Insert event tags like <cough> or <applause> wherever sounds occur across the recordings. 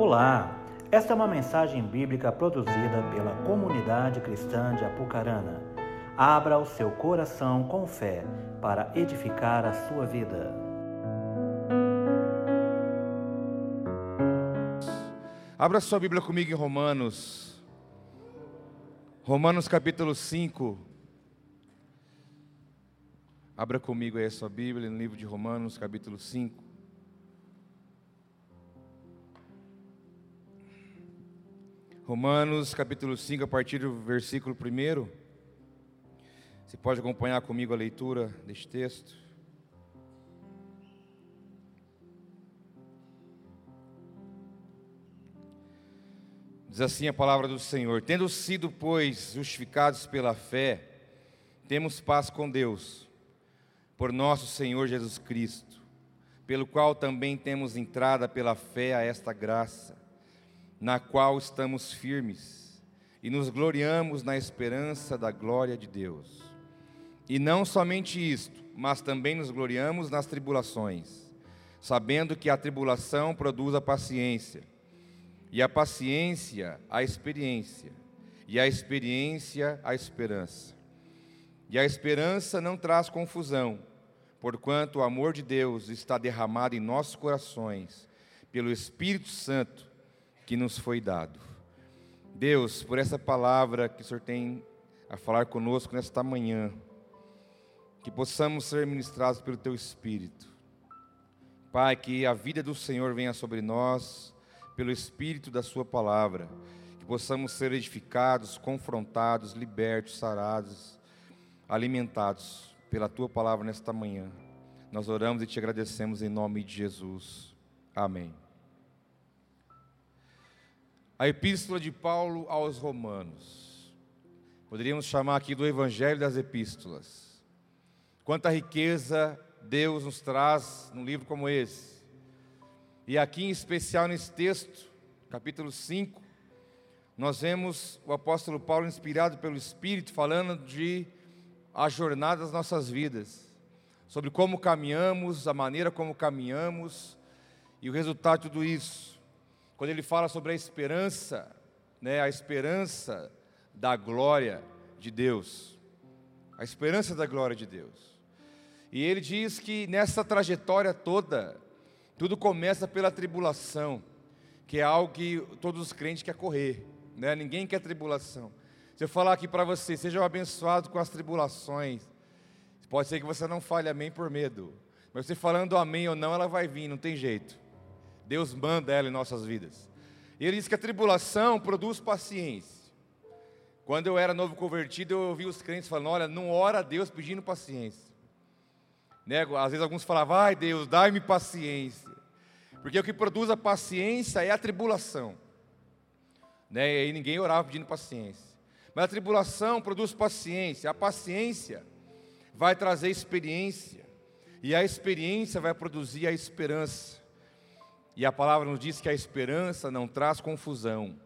Olá, esta é uma mensagem bíblica produzida pela comunidade cristã de Apucarana. Abra o seu coração com fé para edificar a sua vida. Abra sua Bíblia comigo em Romanos. Romanos capítulo 5. Abra comigo aí a sua Bíblia no livro de Romanos capítulo 5. Romanos capítulo 5, a partir do versículo 1. Você pode acompanhar comigo a leitura deste texto. Diz assim a palavra do Senhor: Tendo sido, pois, justificados pela fé, temos paz com Deus, por nosso Senhor Jesus Cristo, pelo qual também temos entrada pela fé a esta graça na qual estamos firmes e nos gloriamos na esperança da glória de Deus. E não somente isto, mas também nos gloriamos nas tribulações, sabendo que a tribulação produz a paciência, e a paciência a experiência, e a experiência a esperança. E a esperança não traz confusão, porquanto o amor de Deus está derramado em nossos corações pelo Espírito Santo que nos foi dado. Deus, por essa palavra que o Senhor tem a falar conosco nesta manhã, que possamos ser ministrados pelo Teu Espírito. Pai, que a vida do Senhor venha sobre nós, pelo Espírito da Sua palavra, que possamos ser edificados, confrontados, libertos, sarados, alimentados pela Tua palavra nesta manhã. Nós oramos e te agradecemos em nome de Jesus. Amém. A epístola de Paulo aos Romanos. Poderíamos chamar aqui do Evangelho das Epístolas. Quanta riqueza Deus nos traz num livro como esse. E aqui em especial nesse texto, capítulo 5, nós vemos o apóstolo Paulo inspirado pelo Espírito falando de a jornada das nossas vidas, sobre como caminhamos, a maneira como caminhamos e o resultado de tudo isso quando ele fala sobre a esperança, né, a esperança da glória de Deus. A esperança da glória de Deus. E ele diz que nessa trajetória toda, tudo começa pela tribulação, que é algo que todos os crentes querem correr, né? Ninguém quer tribulação. Se eu falar aqui para você, sejam abençoados com as tribulações, pode ser que você não fale amém por medo, mas você falando amém ou não, ela vai vir, não tem jeito. Deus manda ela em nossas vidas. E ele diz que a tribulação produz paciência. Quando eu era novo convertido, eu ouvi os crentes falando: olha, não ora a Deus pedindo paciência. Né? Às vezes alguns falavam, ai Deus, dai-me paciência. Porque o que produz a paciência é a tribulação. Né? E ninguém orava pedindo paciência. Mas a tribulação produz paciência. A paciência vai trazer experiência. E a experiência vai produzir a esperança. E a palavra nos diz que a esperança não traz confusão,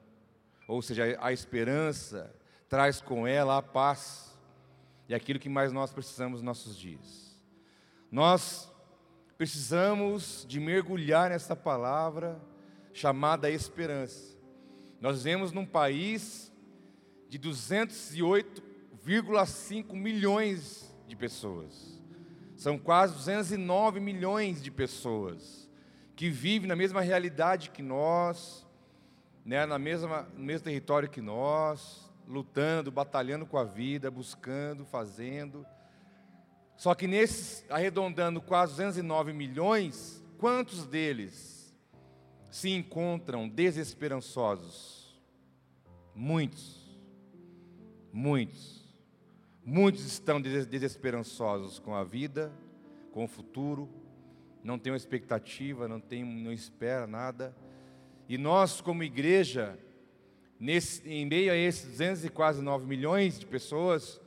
ou seja, a esperança traz com ela a paz, e aquilo que mais nós precisamos nos nossos dias. Nós precisamos de mergulhar nessa palavra chamada esperança. Nós vivemos num país de 208,5 milhões de pessoas. São quase 209 milhões de pessoas que vive na mesma realidade que nós, né, na mesma, no mesmo território que nós, lutando, batalhando com a vida, buscando, fazendo. Só que nesses, arredondando quase 209 milhões, quantos deles se encontram desesperançosos? Muitos. Muitos. Muitos estão desesperançosos com a vida, com o futuro, não tem uma expectativa, não tem, não espera nada. E nós, como igreja, nesse, em meio a esses 200 e quase 9 milhões de pessoas,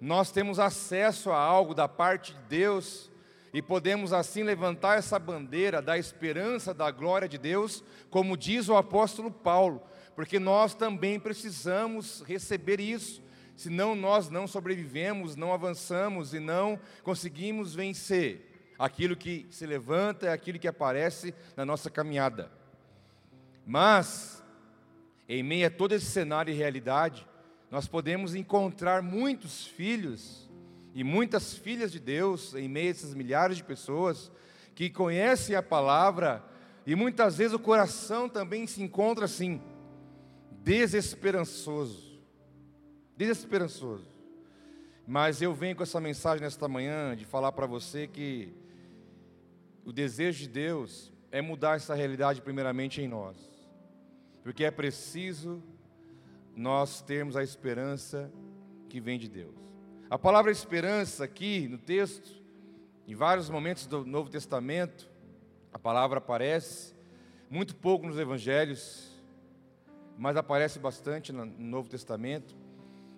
nós temos acesso a algo da parte de Deus e podemos assim levantar essa bandeira da esperança da glória de Deus, como diz o apóstolo Paulo, porque nós também precisamos receber isso, senão nós não sobrevivemos, não avançamos e não conseguimos vencer aquilo que se levanta é aquilo que aparece na nossa caminhada. Mas, em meio a todo esse cenário e realidade, nós podemos encontrar muitos filhos e muitas filhas de Deus em meio a esses milhares de pessoas que conhecem a palavra e muitas vezes o coração também se encontra assim, desesperançoso. Desesperançoso. Mas eu venho com essa mensagem nesta manhã de falar para você que o desejo de Deus é mudar essa realidade primeiramente em nós. Porque é preciso nós termos a esperança que vem de Deus. A palavra esperança aqui no texto, em vários momentos do Novo Testamento, a palavra aparece, muito pouco nos evangelhos, mas aparece bastante no Novo Testamento.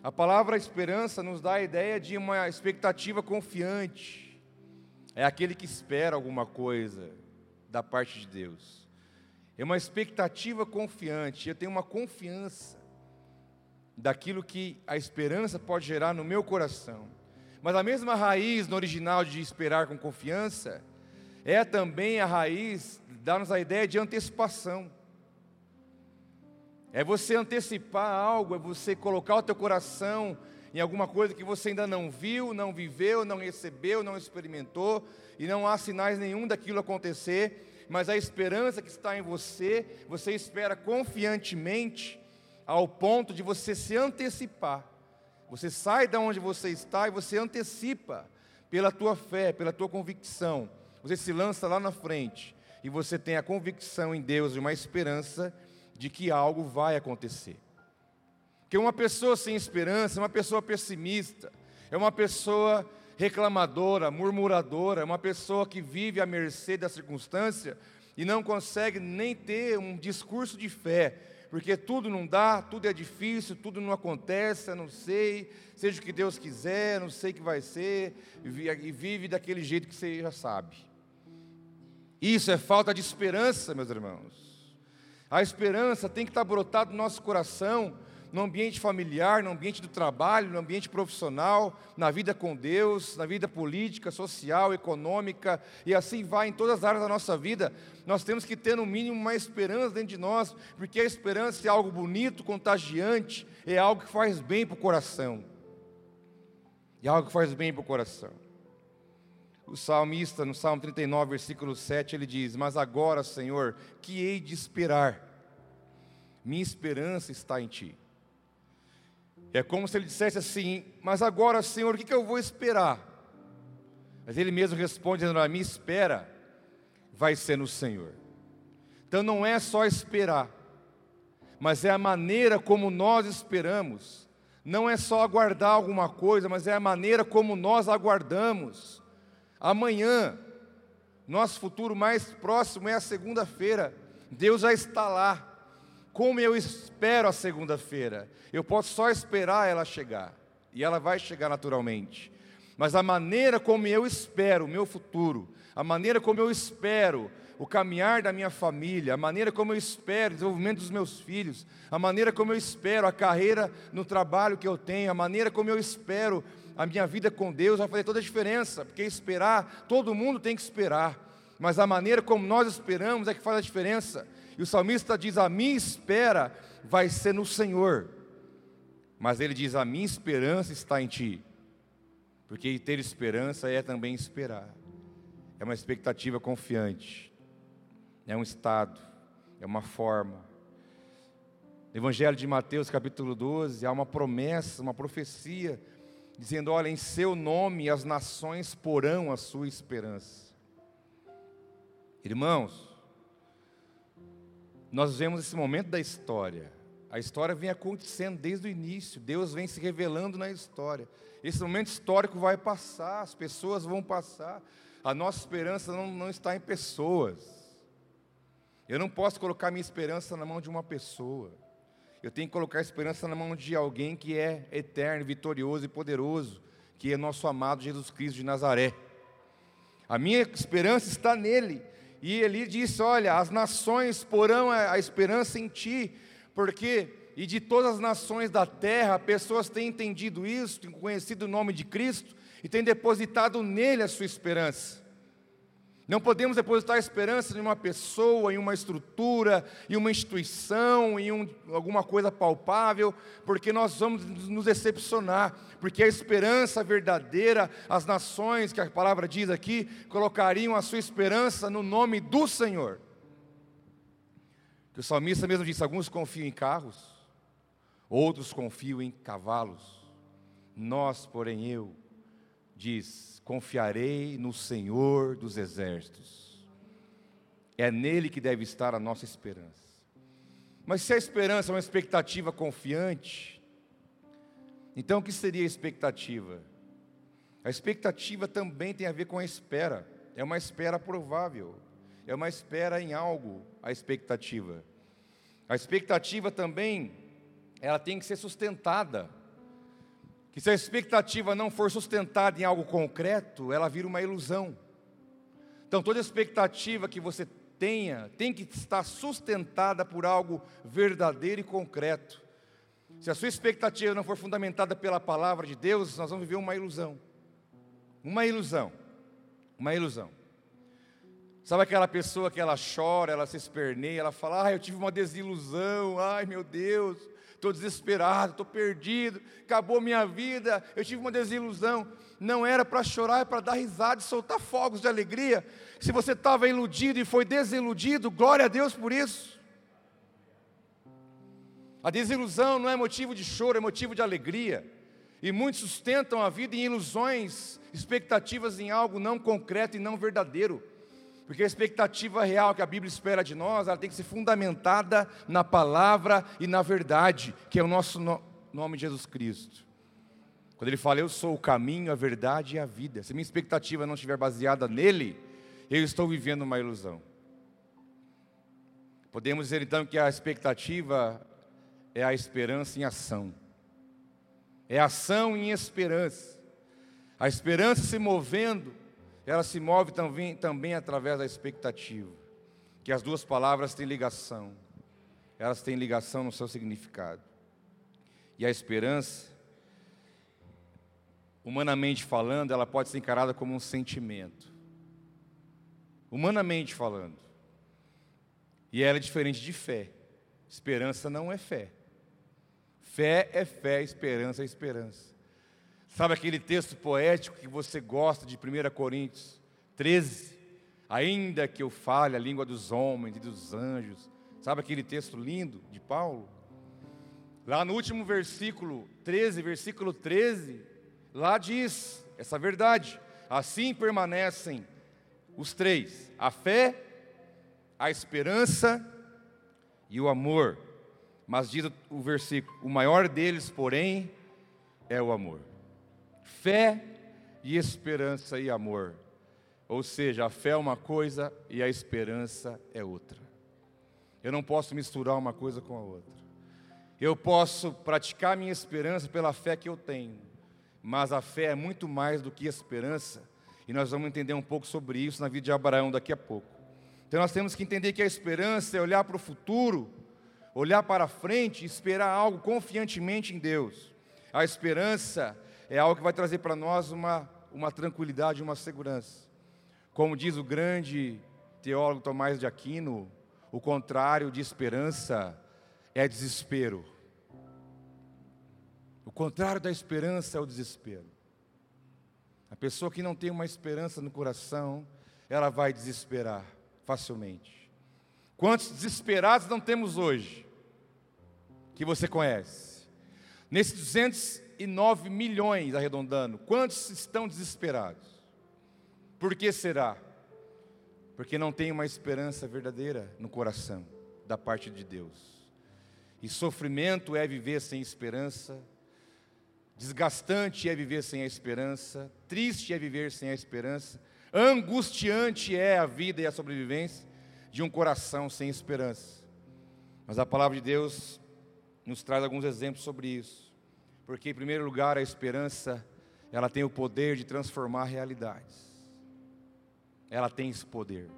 A palavra esperança nos dá a ideia de uma expectativa confiante. É aquele que espera alguma coisa da parte de Deus. É uma expectativa confiante. Eu tenho uma confiança daquilo que a esperança pode gerar no meu coração. Mas a mesma raiz no original de esperar com confiança é também a raiz, dá-nos a ideia de antecipação. É você antecipar algo, é você colocar o teu coração em alguma coisa que você ainda não viu, não viveu, não recebeu, não experimentou, e não há sinais nenhum daquilo acontecer, mas a esperança que está em você, você espera confiantemente, ao ponto de você se antecipar. Você sai da onde você está e você antecipa pela tua fé, pela tua convicção você se lança lá na frente e você tem a convicção em Deus e uma esperança de que algo vai acontecer. Que uma pessoa sem esperança é uma pessoa pessimista, é uma pessoa reclamadora, murmuradora, é uma pessoa que vive à mercê da circunstância e não consegue nem ter um discurso de fé, porque tudo não dá, tudo é difícil, tudo não acontece, não sei, seja o que Deus quiser, não sei o que vai ser, e vive daquele jeito que você já sabe. Isso é falta de esperança, meus irmãos. A esperança tem que estar brotada no nosso coração, no ambiente familiar, no ambiente do trabalho, no ambiente profissional, na vida com Deus, na vida política, social, econômica, e assim vai em todas as áreas da nossa vida. Nós temos que ter no mínimo uma esperança dentro de nós, porque a esperança é algo bonito, contagiante, é algo que faz bem para o coração. É algo que faz bem para o coração. O salmista, no Salmo 39, versículo 7, ele diz: Mas agora, Senhor, que hei de esperar? Minha esperança está em Ti. É como se ele dissesse assim: Mas agora, Senhor, o que, eu vou esperar? Mas ele mesmo responde A minha espera vai ser no Senhor. Então não é só esperar, mas é a maneira como nós esperamos. Não é só aguardar alguma coisa, mas é a maneira como nós aguardamos. Amanhã, nosso futuro mais próximo é a segunda-feira. Deus já está lá. Como eu espero a segunda-feira? Eu posso só esperar ela chegar. E ela vai chegar naturalmente. Mas a maneira como eu espero o meu futuro, a maneira como eu espero o caminhar da minha família, a maneira como eu espero o desenvolvimento dos meus filhos, a maneira como eu espero a carreira no trabalho que eu tenho, a maneira como eu espero a minha vida com Deus vai fazer toda a diferença, porque esperar, todo mundo tem que esperar, mas a maneira como nós esperamos é que faz a diferença. E o salmista diz: A minha espera vai ser no Senhor, mas ele diz: A minha esperança está em Ti, porque ter esperança é também esperar, é uma expectativa confiante, é um estado, é uma forma. No Evangelho de Mateus, capítulo 12, há uma promessa, uma profecia dizendo: Olha, em seu nome as nações porão a sua esperança. Irmãos, nós vemos esse momento da história. A história vem acontecendo desde o início, Deus vem se revelando na história. Esse momento histórico vai passar, as pessoas vão passar. A nossa esperança não, não está em pessoas. Eu não posso colocar minha esperança na mão de uma pessoa. Eu tenho que colocar a esperança na mão de alguém que é eterno, vitorioso e poderoso, que é nosso amado Jesus Cristo de Nazaré. A minha esperança está nele. E ele disse: Olha, as nações porão a esperança em ti, porque, e de todas as nações da terra, pessoas têm entendido isso, têm conhecido o nome de Cristo e têm depositado nele a sua esperança. Não podemos depositar esperança em uma pessoa, em uma estrutura, em uma instituição, em um, alguma coisa palpável, porque nós vamos nos decepcionar. Porque a esperança verdadeira, as nações, que a palavra diz aqui, colocariam a sua esperança no nome do Senhor. Que o salmista mesmo disse: alguns confiam em carros, outros confiam em cavalos. Nós, porém, eu, diz, Confiarei no Senhor dos exércitos. É nele que deve estar a nossa esperança. Mas se a esperança é uma expectativa confiante, então o que seria a expectativa? A expectativa também tem a ver com a espera. É uma espera provável. É uma espera em algo, a expectativa. A expectativa também, ela tem que ser sustentada que se a expectativa não for sustentada em algo concreto, ela vira uma ilusão. Então, toda expectativa que você tenha tem que estar sustentada por algo verdadeiro e concreto. Se a sua expectativa não for fundamentada pela palavra de Deus, nós vamos viver uma ilusão. Uma ilusão. Uma ilusão. Sabe aquela pessoa que ela chora, ela se esperneia, ela fala: "Ah, eu tive uma desilusão. Ai, meu Deus estou desesperado, estou perdido, acabou minha vida, eu tive uma desilusão. Não era para chorar, é para dar risada e soltar fogos de alegria. Se você estava iludido e foi desiludido, glória a Deus por isso. A desilusão não é motivo de choro, é motivo de alegria. E muitos sustentam a vida em ilusões, expectativas em algo não concreto e não verdadeiro. Porque a expectativa real que a Bíblia espera de nós, ela tem que ser fundamentada na palavra e na verdade, que é o nosso no nome de Jesus Cristo. Quando ele fala, eu sou o caminho, a verdade e a vida. Se minha expectativa não estiver baseada nele, eu estou vivendo uma ilusão. Podemos dizer então que a expectativa é a esperança em ação. É ação em esperança. A esperança se movendo ela se move também, também através da expectativa, que as duas palavras têm ligação, elas têm ligação no seu significado. E a esperança, humanamente falando, ela pode ser encarada como um sentimento. Humanamente falando. E ela é diferente de fé. Esperança não é fé. Fé é fé, esperança é esperança. Sabe aquele texto poético que você gosta de 1 Coríntios 13? Ainda que eu fale a língua dos homens e dos anjos. Sabe aquele texto lindo de Paulo? Lá no último versículo 13, versículo 13, lá diz essa verdade. Assim permanecem os três: a fé, a esperança e o amor. Mas diz o versículo: o maior deles, porém, é o amor fé e esperança e amor. Ou seja, a fé é uma coisa e a esperança é outra. Eu não posso misturar uma coisa com a outra. Eu posso praticar minha esperança pela fé que eu tenho, mas a fé é muito mais do que esperança, e nós vamos entender um pouco sobre isso na vida de Abraão daqui a pouco. Então nós temos que entender que a esperança é olhar para o futuro, olhar para frente e esperar algo confiantemente em Deus. A esperança é algo que vai trazer para nós uma, uma tranquilidade, uma segurança. Como diz o grande teólogo Tomás de Aquino, o contrário de esperança é desespero. O contrário da esperança é o desespero. A pessoa que não tem uma esperança no coração, ela vai desesperar facilmente. Quantos desesperados não temos hoje? Que você conhece? Nesses 200 9 milhões, arredondando. Quantos estão desesperados? Por que será? Porque não tem uma esperança verdadeira no coração da parte de Deus. E sofrimento é viver sem esperança, desgastante é viver sem a esperança, triste é viver sem a esperança, angustiante é a vida e a sobrevivência de um coração sem esperança. Mas a palavra de Deus nos traz alguns exemplos sobre isso. Porque, em primeiro lugar, a esperança, ela tem o poder de transformar realidades. Ela tem esse poder.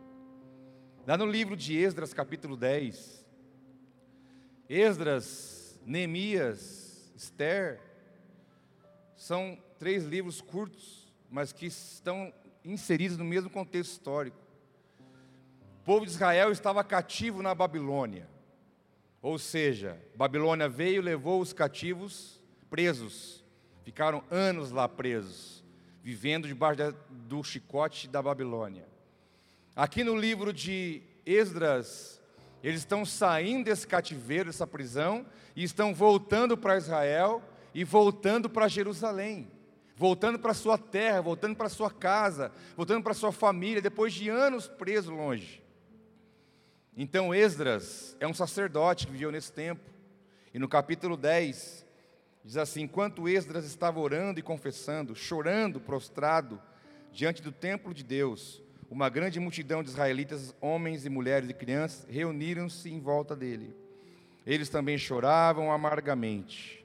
Lá no livro de Esdras, capítulo 10, Esdras, Neemias, Esther, são três livros curtos, mas que estão inseridos no mesmo contexto histórico. povo de Israel estava cativo na Babilônia. Ou seja, Babilônia veio e levou os cativos presos. Ficaram anos lá presos, vivendo debaixo do chicote da Babilônia. Aqui no livro de Esdras, eles estão saindo desse cativeiro, dessa prisão, e estão voltando para Israel e voltando para Jerusalém, voltando para sua terra, voltando para sua casa, voltando para sua família, depois de anos presos longe. Então Esdras é um sacerdote que viveu nesse tempo, e no capítulo 10 diz assim: Enquanto Esdras estava orando e confessando, chorando, prostrado diante do templo de Deus, uma grande multidão de israelitas, homens e mulheres e crianças, reuniram-se em volta dele. Eles também choravam amargamente.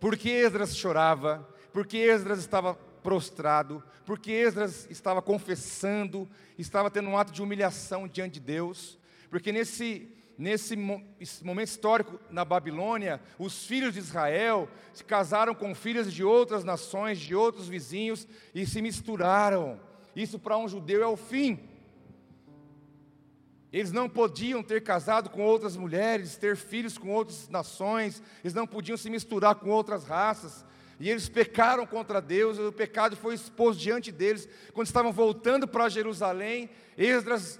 Por que Esdras chorava? Porque Esdras estava prostrado, porque Esdras estava confessando, estava tendo um ato de humilhação diante de Deus, porque nesse, nesse momento histórico na Babilônia, os filhos de Israel se casaram com filhas de outras nações, de outros vizinhos e se misturaram isso para um judeu é o fim. Eles não podiam ter casado com outras mulheres, ter filhos com outras nações, eles não podiam se misturar com outras raças. E eles pecaram contra Deus, o pecado foi exposto diante deles. Quando estavam voltando para Jerusalém, Esdras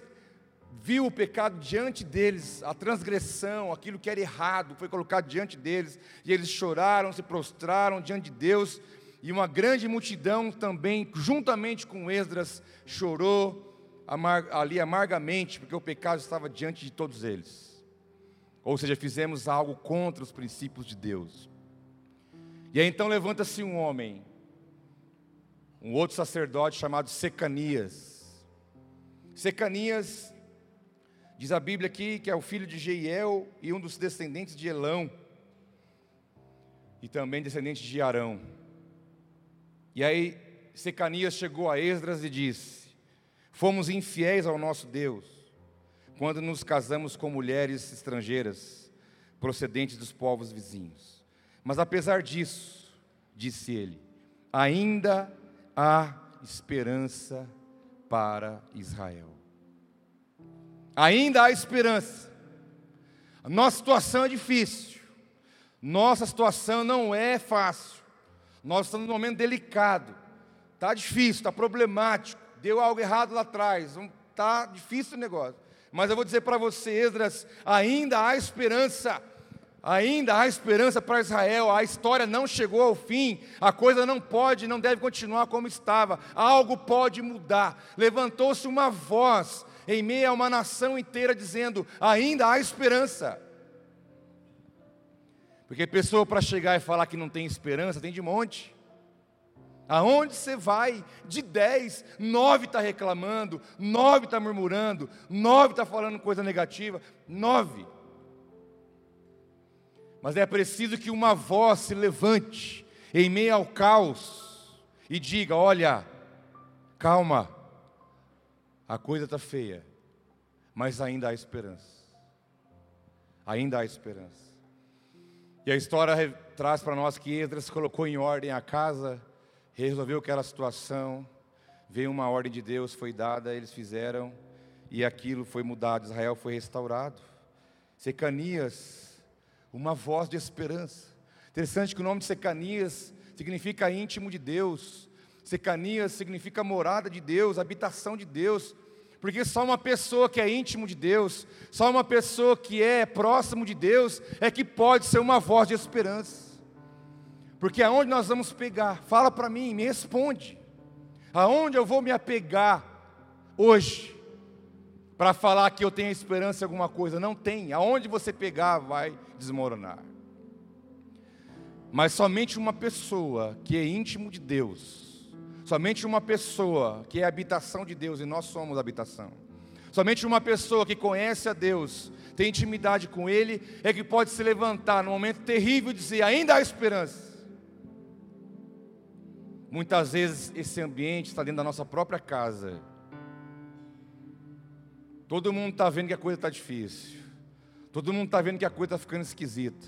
viu o pecado diante deles, a transgressão, aquilo que era errado, foi colocado diante deles, e eles choraram, se prostraram diante de Deus, e uma grande multidão também, juntamente com Esdras, chorou ali amargamente, porque o pecado estava diante de todos eles. Ou seja, fizemos algo contra os princípios de Deus. E aí então levanta-se um homem, um outro sacerdote chamado Secanias. Secanias, diz a Bíblia aqui, que é o filho de Jeiel e um dos descendentes de Elão, e também descendente de Arão. E aí Secanias chegou a Esdras e disse: Fomos infiéis ao nosso Deus quando nos casamos com mulheres estrangeiras procedentes dos povos vizinhos. Mas apesar disso, disse ele, ainda há esperança para Israel. Ainda há esperança. A nossa situação é difícil. Nossa situação não é fácil. Nós estamos num momento delicado. Está difícil, está problemático. Deu algo errado lá atrás. Está difícil o negócio. Mas eu vou dizer para você, Esdras, ainda há esperança. Ainda há esperança para Israel, a história não chegou ao fim, a coisa não pode, não deve continuar como estava, algo pode mudar. Levantou-se uma voz em meio a uma nação inteira dizendo: ainda há esperança. Porque pessoa para chegar e falar que não tem esperança, tem de monte. Aonde você vai? De dez, nove está reclamando, nove está murmurando, nove está falando coisa negativa, nove. Mas é preciso que uma voz se levante em meio ao caos e diga: olha, calma, a coisa está feia, mas ainda há esperança. Ainda há esperança. E a história traz para nós que Esdras colocou em ordem a casa, resolveu aquela situação, veio uma ordem de Deus, foi dada, eles fizeram, e aquilo foi mudado, Israel foi restaurado. Secanias, uma voz de esperança. Interessante que o nome de Secanias significa íntimo de Deus. Secanias significa morada de Deus, habitação de Deus. Porque só uma pessoa que é íntimo de Deus, só uma pessoa que é próximo de Deus, é que pode ser uma voz de esperança. Porque aonde nós vamos pegar? Fala para mim, me responde. Aonde eu vou me apegar hoje para falar que eu tenho esperança em alguma coisa? Não tem. Aonde você pegar vai desmoronar. Mas somente uma pessoa que é íntimo de Deus, Somente uma pessoa que é habitação de Deus e nós somos habitação. Somente uma pessoa que conhece a Deus, tem intimidade com Ele, é que pode se levantar num momento terrível e dizer: ainda há esperança. Muitas vezes esse ambiente está dentro da nossa própria casa. Todo mundo está vendo que a coisa está difícil. Todo mundo está vendo que a coisa está ficando esquisita.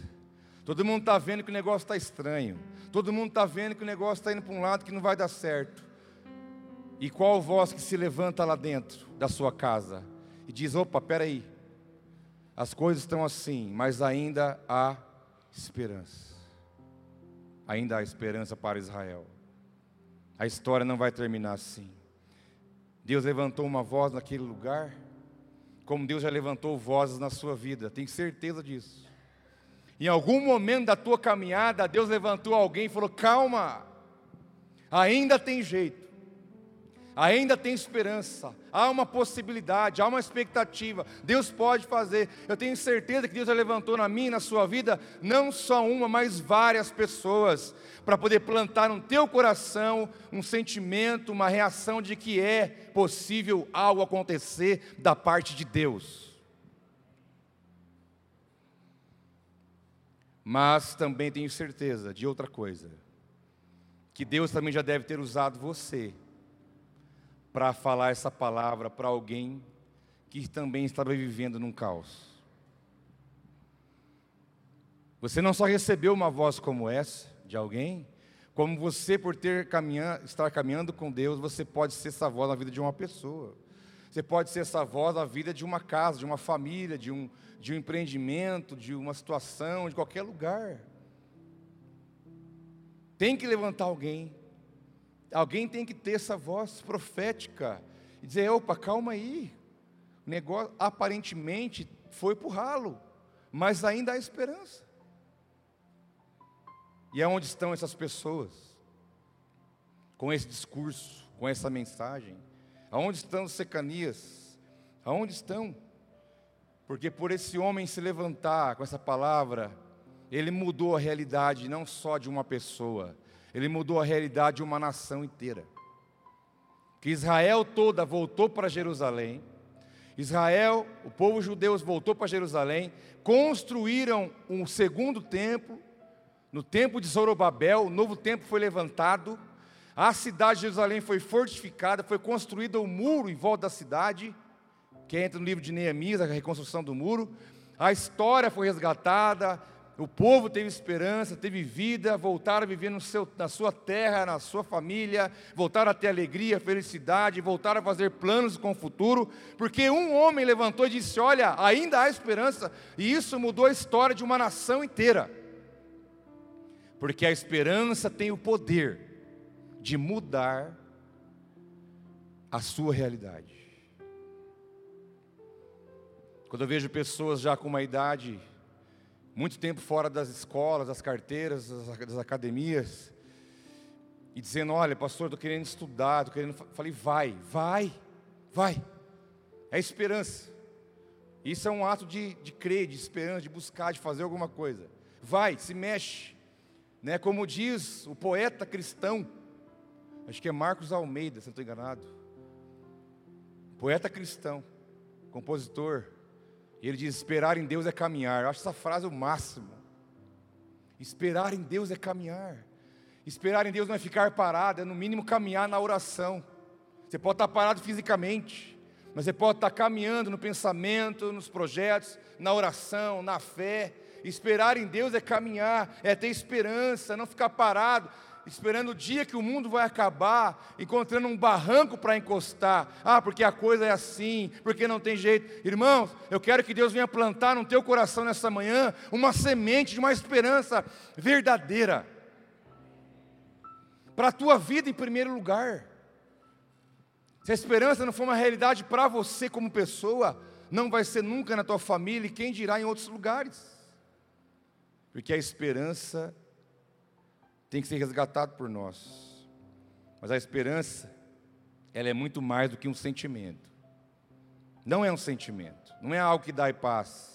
Todo mundo está vendo que o negócio está estranho. Todo mundo está vendo que o negócio está indo para um lado que não vai dar certo. E qual voz que se levanta lá dentro da sua casa e diz: opa, peraí, as coisas estão assim, mas ainda há esperança. Ainda há esperança para Israel. A história não vai terminar assim. Deus levantou uma voz naquele lugar, como Deus já levantou vozes na sua vida, tenho certeza disso. Em algum momento da tua caminhada, Deus levantou alguém e falou: calma, ainda tem jeito ainda tem esperança, há uma possibilidade, há uma expectativa. Deus pode fazer. Eu tenho certeza que Deus levantou na minha e na sua vida não só uma, mas várias pessoas para poder plantar no teu coração um sentimento, uma reação de que é possível algo acontecer da parte de Deus. Mas também tenho certeza de outra coisa, que Deus também já deve ter usado você para falar essa palavra para alguém que também estava vivendo num caos. Você não só recebeu uma voz como essa de alguém, como você por ter caminhar, estar caminhando com Deus, você pode ser essa voz na vida de uma pessoa. Você pode ser essa voz na vida de uma casa, de uma família, de um, de um empreendimento, de uma situação, de qualquer lugar. Tem que levantar alguém Alguém tem que ter essa voz profética e dizer: opa, calma aí. O negócio aparentemente foi para o ralo, mas ainda há esperança. E aonde estão essas pessoas? Com esse discurso, com essa mensagem? Aonde estão os secanias? Aonde estão? Porque por esse homem se levantar com essa palavra, ele mudou a realidade não só de uma pessoa, ele mudou a realidade de uma nação inteira. Que Israel toda voltou para Jerusalém. Israel, o povo judeu voltou para Jerusalém, construíram um segundo templo, no templo de Zorobabel, o novo templo foi levantado, a cidade de Jerusalém foi fortificada, foi construído um muro em volta da cidade, que entra no livro de Neemias, a reconstrução do muro. A história foi resgatada, o povo teve esperança, teve vida, voltaram a viver seu, na sua terra, na sua família, voltaram a ter alegria, felicidade, voltaram a fazer planos com o futuro, porque um homem levantou e disse: Olha, ainda há esperança, e isso mudou a história de uma nação inteira. Porque a esperança tem o poder de mudar a sua realidade. Quando eu vejo pessoas já com uma idade muito tempo fora das escolas, das carteiras, das academias, e dizendo: Olha, pastor, estou querendo estudar, estou querendo. Falei: Vai, vai, vai. É esperança. Isso é um ato de, de crer, de esperança, de buscar, de fazer alguma coisa. Vai, se mexe. Né? Como diz o poeta cristão, acho que é Marcos Almeida, se não estou enganado. Poeta cristão, compositor, e ele diz: esperar em Deus é caminhar. Eu acho essa frase o máximo. Esperar em Deus é caminhar. Esperar em Deus não é ficar parado, é no mínimo caminhar na oração. Você pode estar parado fisicamente, mas você pode estar caminhando no pensamento, nos projetos, na oração, na fé. Esperar em Deus é caminhar, é ter esperança, não ficar parado esperando o dia que o mundo vai acabar, encontrando um barranco para encostar. Ah, porque a coisa é assim, porque não tem jeito. Irmãos, eu quero que Deus venha plantar no teu coração nessa manhã uma semente de uma esperança verdadeira. Para a tua vida em primeiro lugar. Se a esperança não for uma realidade para você como pessoa, não vai ser nunca na tua família e quem dirá em outros lugares. Porque a esperança tem que ser resgatado por nós. Mas a esperança, ela é muito mais do que um sentimento. Não é um sentimento, não é algo que dá paz.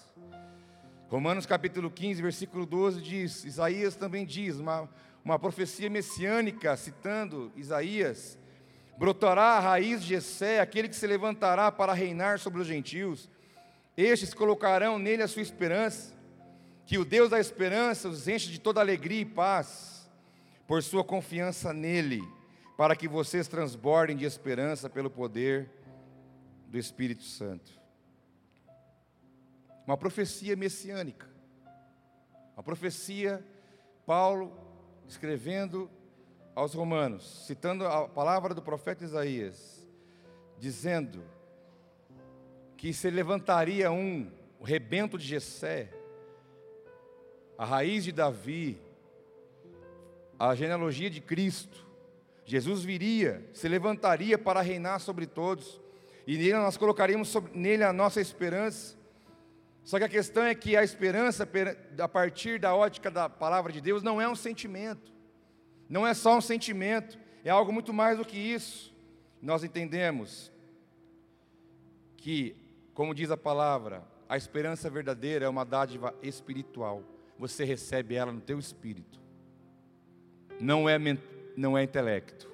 Romanos capítulo 15, versículo 12 diz: Isaías também diz, uma, uma profecia messiânica, citando Isaías: brotará a raiz de Jessé, aquele que se levantará para reinar sobre os gentios. Estes colocarão nele a sua esperança, que o Deus da esperança os enche de toda alegria e paz por sua confiança nele, para que vocês transbordem de esperança pelo poder do Espírito Santo. Uma profecia messiânica. Uma profecia, Paulo escrevendo aos Romanos, citando a palavra do profeta Isaías, dizendo que se levantaria um, o rebento de Jessé, a raiz de Davi, a genealogia de Cristo. Jesus viria, se levantaria para reinar sobre todos, e nele nós colocaríamos sobre, nele a nossa esperança. Só que a questão é que a esperança, a partir da ótica da palavra de Deus, não é um sentimento, não é só um sentimento, é algo muito mais do que isso. Nós entendemos que, como diz a palavra, a esperança verdadeira é uma dádiva espiritual, você recebe ela no teu espírito não é, não é intelecto,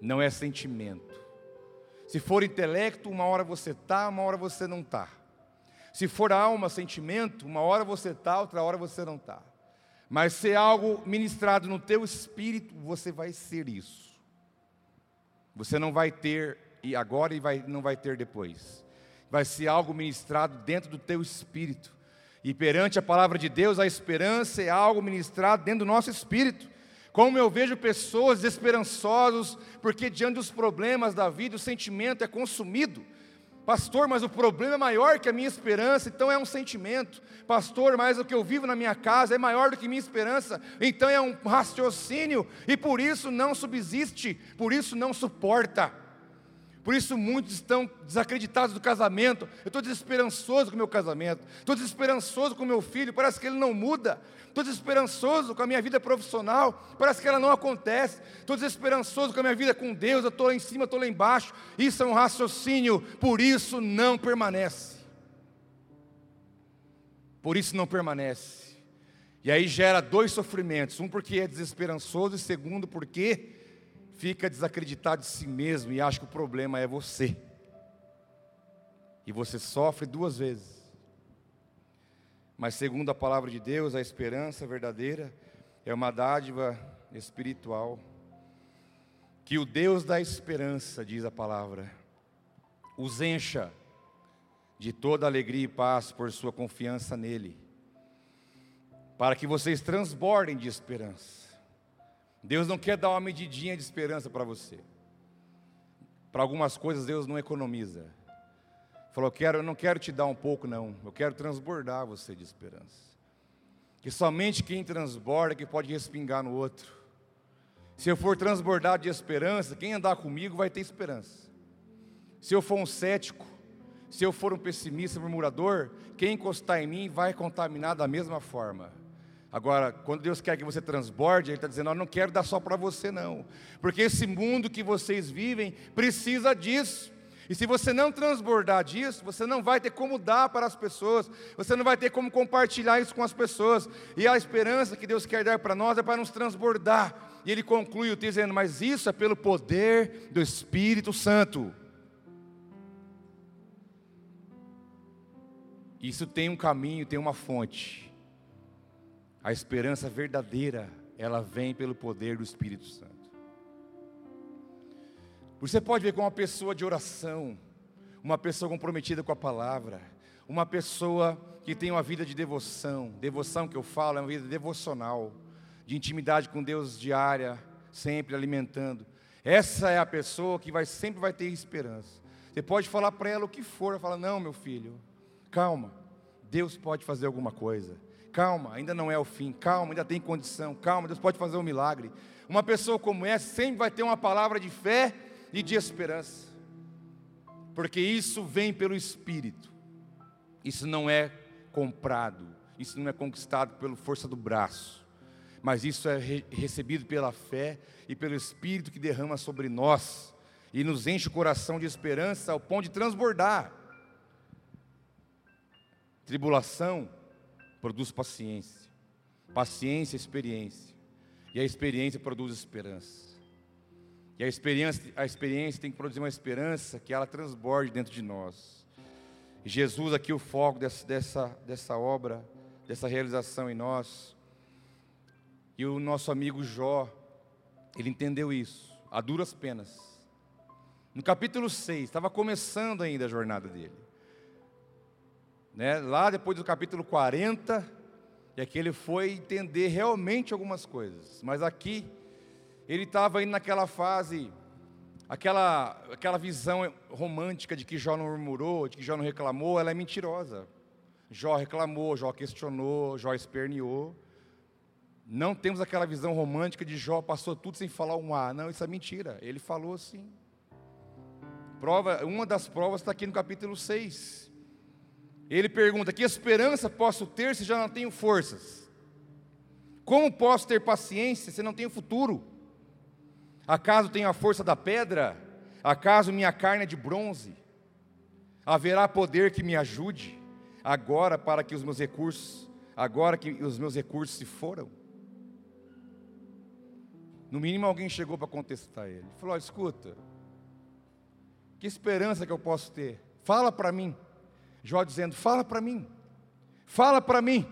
não é sentimento. Se for intelecto, uma hora você está, uma hora você não está. Se for alma, sentimento, uma hora você está, outra hora você não está. Mas se é algo ministrado no teu espírito, você vai ser isso. Você não vai ter e agora e vai, não vai ter depois. Vai ser algo ministrado dentro do teu espírito. E perante a palavra de Deus, a esperança é algo ministrado dentro do nosso espírito. Como eu vejo pessoas desesperançosas, porque diante dos problemas da vida o sentimento é consumido. Pastor, mas o problema é maior que a minha esperança, então é um sentimento. Pastor, mas o que eu vivo na minha casa é maior do que minha esperança, então é um raciocínio, e por isso não subsiste, por isso não suporta. Por isso muitos estão desacreditados do casamento. Eu estou desesperançoso com o meu casamento. Estou desesperançoso com o meu filho. Parece que ele não muda. Estou desesperançoso com a minha vida profissional. Parece que ela não acontece. Estou desesperançoso com a minha vida com Deus. Eu estou lá em cima, estou lá embaixo. Isso é um raciocínio. Por isso não permanece. Por isso não permanece. E aí gera dois sofrimentos. Um porque é desesperançoso e segundo porque fica desacreditado de si mesmo e acha que o problema é você. E você sofre duas vezes. Mas, segundo a palavra de Deus, a esperança verdadeira é uma dádiva espiritual. Que o Deus da esperança, diz a palavra, os encha de toda alegria e paz por sua confiança nele, para que vocês transbordem de esperança Deus não quer dar uma medidinha de esperança para você. Para algumas coisas Deus não economiza. Falou, quero, eu não quero te dar um pouco, não. Eu quero transbordar você de esperança. Que somente quem transborda que pode respingar no outro. Se eu for transbordar de esperança, quem andar comigo vai ter esperança. Se eu for um cético, se eu for um pessimista, murmurador, quem encostar em mim vai contaminar da mesma forma. Agora, quando Deus quer que você transborde, Ele está dizendo: Eu não quero dar só para você, não, porque esse mundo que vocês vivem precisa disso. E se você não transbordar disso, você não vai ter como dar para as pessoas, você não vai ter como compartilhar isso com as pessoas. E a esperança que Deus quer dar para nós é para nos transbordar. E ele conclui o dizendo: Mas isso é pelo poder do Espírito Santo. Isso tem um caminho, tem uma fonte. A esperança verdadeira, ela vem pelo poder do Espírito Santo. Você pode ver como uma pessoa de oração, uma pessoa comprometida com a palavra, uma pessoa que tem uma vida de devoção, devoção que eu falo é uma vida devocional, de intimidade com Deus diária, sempre alimentando. Essa é a pessoa que vai sempre vai ter esperança. Você pode falar para ela o que for, ela fala: "Não, meu filho, calma. Deus pode fazer alguma coisa calma, ainda não é o fim, calma, ainda tem condição, calma, Deus pode fazer um milagre. Uma pessoa como essa sempre vai ter uma palavra de fé e de esperança, porque isso vem pelo Espírito, isso não é comprado, isso não é conquistado pela força do braço, mas isso é re recebido pela fé e pelo Espírito que derrama sobre nós e nos enche o coração de esperança ao ponto de transbordar. Tribulação produz paciência. Paciência, experiência. E a experiência produz esperança. E a experiência, a experiência tem que produzir uma esperança que ela transborde dentro de nós. E Jesus, aqui, o foco dessa, dessa, dessa obra, dessa realização em nós. E o nosso amigo Jó, ele entendeu isso, a duras penas. No capítulo 6, estava começando ainda a jornada dele. Né? Lá depois do capítulo 40, é que ele foi entender realmente algumas coisas. Mas aqui, Ele estava indo naquela fase, aquela, aquela visão romântica de que Jó não murmurou, de que Jó não reclamou, ela é mentirosa. Jó reclamou, Jó questionou, Jó esperneou. Não temos aquela visão romântica de Jó passou tudo sem falar um A. Não, isso é mentira. Ele falou sim. Prova, uma das provas está aqui no capítulo 6. Ele pergunta: Que esperança posso ter se já não tenho forças? Como posso ter paciência se não tenho futuro? Acaso tenho a força da pedra? Acaso minha carne é de bronze? Haverá poder que me ajude agora para que os meus recursos, agora que os meus recursos se foram? No mínimo alguém chegou para contestar ele. Falou: escuta, que esperança que eu posso ter? Fala para mim. Jó dizendo: Fala para mim. Fala para mim.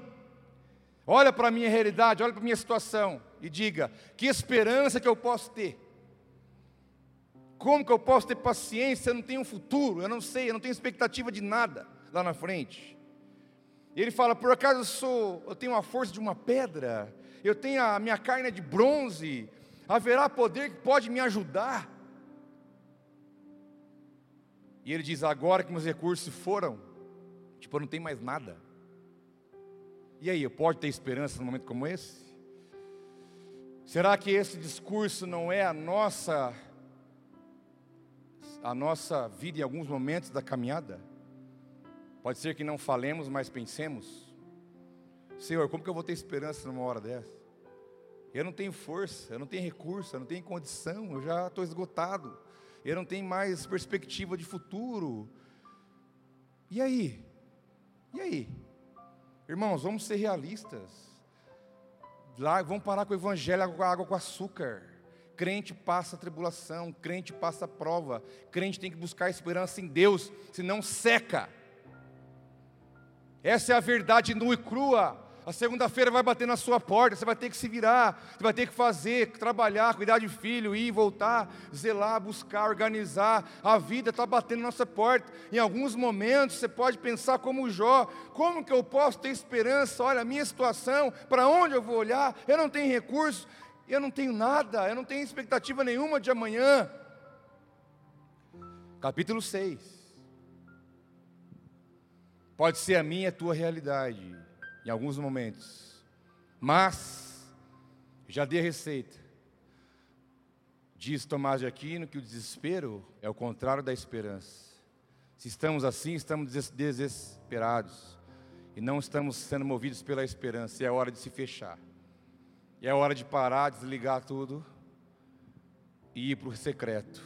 Olha para a minha realidade, olha para a minha situação e diga: Que esperança que eu posso ter? Como que eu posso ter paciência? Eu não tenho um futuro, eu não sei, eu não tenho expectativa de nada lá na frente. E ele fala: Por acaso eu sou, eu tenho a força de uma pedra? Eu tenho a minha carne é de bronze? Haverá poder que pode me ajudar? E ele diz: agora que meus recursos foram, tipo, não tenho mais nada. E aí, eu posso ter esperança num momento como esse? Será que esse discurso não é a nossa a nossa vida em alguns momentos da caminhada? Pode ser que não falemos, mas pensemos. Senhor, como que eu vou ter esperança numa hora dessa? Eu não tenho força, eu não tenho recurso, eu não tenho condição, eu já estou esgotado eu não tenho mais perspectiva de futuro. E aí? E aí? Irmãos, vamos ser realistas. Lá, vamos parar com o evangelho com água com açúcar. Crente passa tribulação, crente passa prova, crente tem que buscar esperança em Deus, senão seca. Essa é a verdade nua e crua. A segunda-feira vai bater na sua porta, você vai ter que se virar, você vai ter que fazer, trabalhar, cuidar de filho, ir, voltar, zelar, buscar, organizar. A vida está batendo na nossa porta. Em alguns momentos você pode pensar como Jó: como que eu posso ter esperança? Olha, a minha situação, para onde eu vou olhar? Eu não tenho recursos, eu não tenho nada, eu não tenho expectativa nenhuma de amanhã. Capítulo 6. Pode ser a minha e a tua realidade em alguns momentos. Mas, já dei a receita. Diz Tomás de Aquino que o desespero é o contrário da esperança. Se estamos assim, estamos desesperados. E não estamos sendo movidos pela esperança. E é hora de se fechar. E é hora de parar, desligar tudo e ir para o secreto.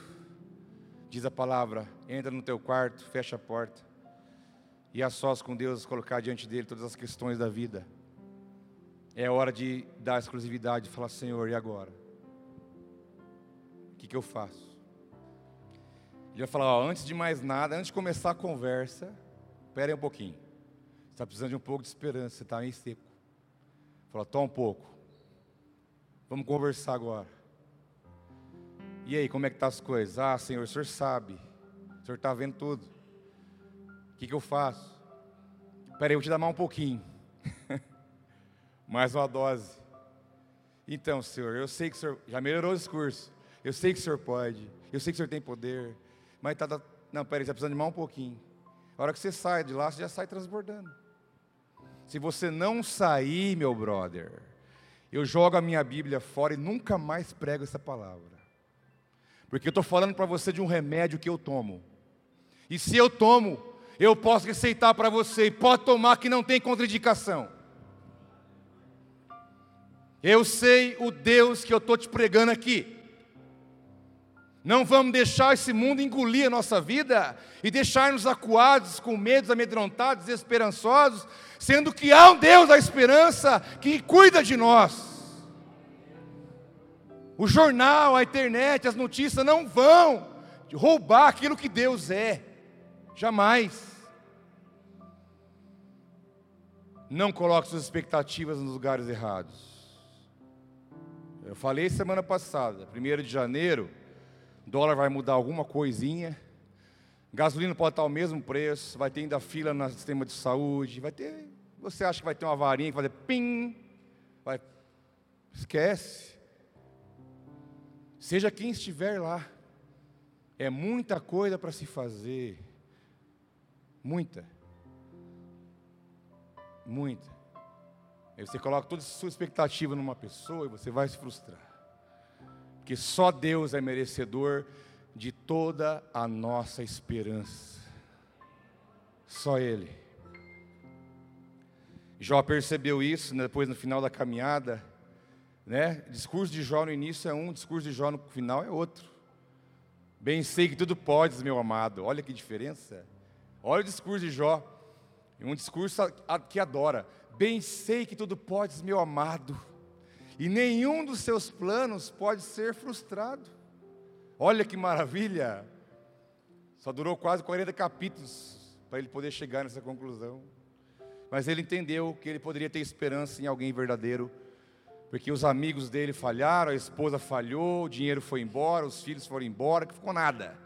Diz a palavra: entra no teu quarto, fecha a porta e a sós com Deus colocar diante dele todas as questões da vida. É hora de dar exclusividade falar: Senhor, e agora? O que, que eu faço? Ele vai falar: ó, antes de mais nada, antes de começar a conversa, espere um pouquinho. Você está precisando de um pouco de esperança, você está meio seco. Fala: toma um pouco. Vamos conversar agora. E aí, como é que tá as coisas? Ah, Senhor, o Senhor sabe. O Senhor está vendo tudo. O que, que eu faço? Peraí, eu vou te dar mais um pouquinho. <laughs> mais uma dose. Então, Senhor, eu sei que o Senhor já melhorou o discurso. Eu sei que o Senhor pode. Eu sei que o Senhor tem poder. Mas tá, não, peraí, você está precisando de mais um pouquinho. A hora que você sai de lá, você já sai transbordando. Se você não sair, meu brother, eu jogo a minha Bíblia fora e nunca mais prego essa palavra. Porque eu estou falando para você de um remédio que eu tomo. E se eu tomo, eu posso receitar para você e pode tomar que não tem contraindicação. Eu sei o Deus que eu estou te pregando aqui. Não vamos deixar esse mundo engolir a nossa vida e deixar-nos acuados, com medos, amedrontados, desesperançosos, sendo que há um Deus da esperança que cuida de nós. O jornal, a internet, as notícias não vão roubar aquilo que Deus é. Jamais. Não coloque suas expectativas nos lugares errados. Eu falei semana passada, 1 de janeiro, dólar vai mudar alguma coisinha, gasolina pode estar ao mesmo preço, vai ter ainda fila no sistema de saúde, vai ter. Você acha que vai ter uma varinha que vai fazer pim? Vai. Esquece. Seja quem estiver lá, é muita coisa para se fazer. Muita. Muita. Aí você coloca toda a sua expectativa numa pessoa e você vai se frustrar. Porque só Deus é merecedor de toda a nossa esperança. Só Ele. Jó percebeu isso né, depois no final da caminhada, né? Discurso de Jó no início é um, discurso de Jó no final é outro. Bem sei que tudo podes, meu amado. Olha que diferença. Olha o discurso de Jó. Um discurso que adora. Bem sei que tudo podes, meu amado. E nenhum dos seus planos pode ser frustrado. Olha que maravilha. Só durou quase 40 capítulos para ele poder chegar nessa conclusão. Mas ele entendeu que ele poderia ter esperança em alguém verdadeiro, porque os amigos dele falharam, a esposa falhou, o dinheiro foi embora, os filhos foram embora, que ficou nada.